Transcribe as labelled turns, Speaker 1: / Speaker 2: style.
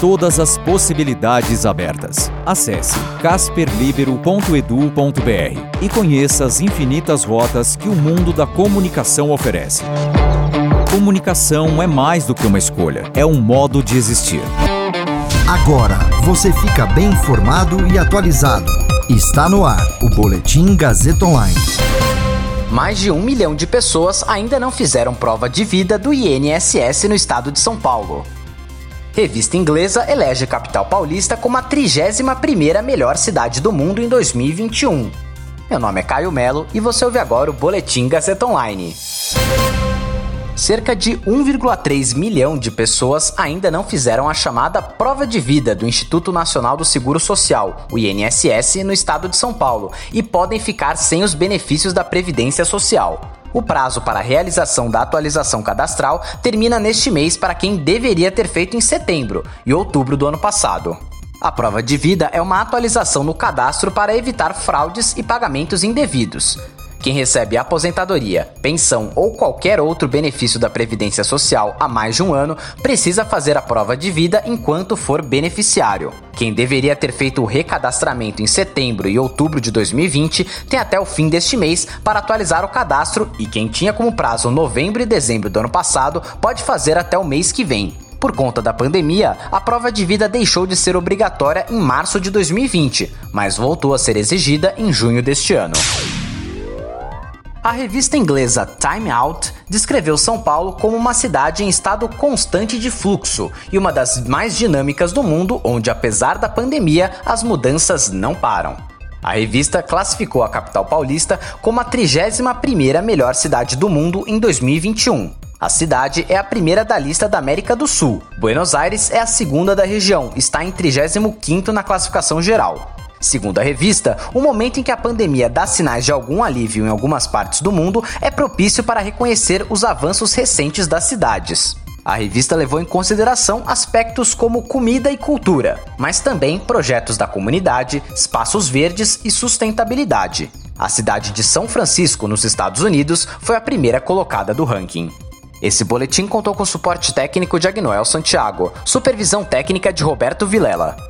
Speaker 1: Todas as possibilidades abertas. Acesse casperlibero.edu.br e conheça as infinitas rotas que o mundo da comunicação oferece. Comunicação é mais do que uma escolha, é um modo de existir.
Speaker 2: Agora você fica bem informado e atualizado. Está no ar o Boletim Gazeta Online.
Speaker 3: Mais de um milhão de pessoas ainda não fizeram prova de vida do INSS no estado de São Paulo. Revista inglesa elege a capital paulista como a 31ª melhor cidade do mundo em 2021. Meu nome é Caio Melo e você ouve agora o Boletim Gazeta Online. Cerca de 1,3 milhão de pessoas ainda não fizeram a chamada prova de vida do Instituto Nacional do Seguro Social, o INSS, no estado de São Paulo, e podem ficar sem os benefícios da Previdência Social. O prazo para a realização da atualização cadastral termina neste mês para quem deveria ter feito em setembro e outubro do ano passado. A prova de vida é uma atualização no cadastro para evitar fraudes e pagamentos indevidos. Quem recebe aposentadoria, pensão ou qualquer outro benefício da Previdência Social há mais de um ano precisa fazer a prova de vida enquanto for beneficiário. Quem deveria ter feito o recadastramento em setembro e outubro de 2020 tem até o fim deste mês para atualizar o cadastro e quem tinha como prazo novembro e dezembro do ano passado pode fazer até o mês que vem. Por conta da pandemia, a prova de vida deixou de ser obrigatória em março de 2020, mas voltou a ser exigida em junho deste ano. A revista inglesa Time Out descreveu São Paulo como uma cidade em estado constante de fluxo e uma das mais dinâmicas do mundo, onde, apesar da pandemia, as mudanças não param. A revista classificou a capital paulista como a 31ª melhor cidade do mundo em 2021. A cidade é a primeira da lista da América do Sul. Buenos Aires é a segunda da região, está em 35º na classificação geral. Segundo a revista, o momento em que a pandemia dá sinais de algum alívio em algumas partes do mundo é propício para reconhecer os avanços recentes das cidades. A revista levou em consideração aspectos como comida e cultura, mas também projetos da comunidade, espaços verdes e sustentabilidade. A cidade de São Francisco, nos Estados Unidos, foi a primeira colocada do ranking. Esse boletim contou com suporte técnico de Agnoel Santiago, supervisão técnica de Roberto Vilela.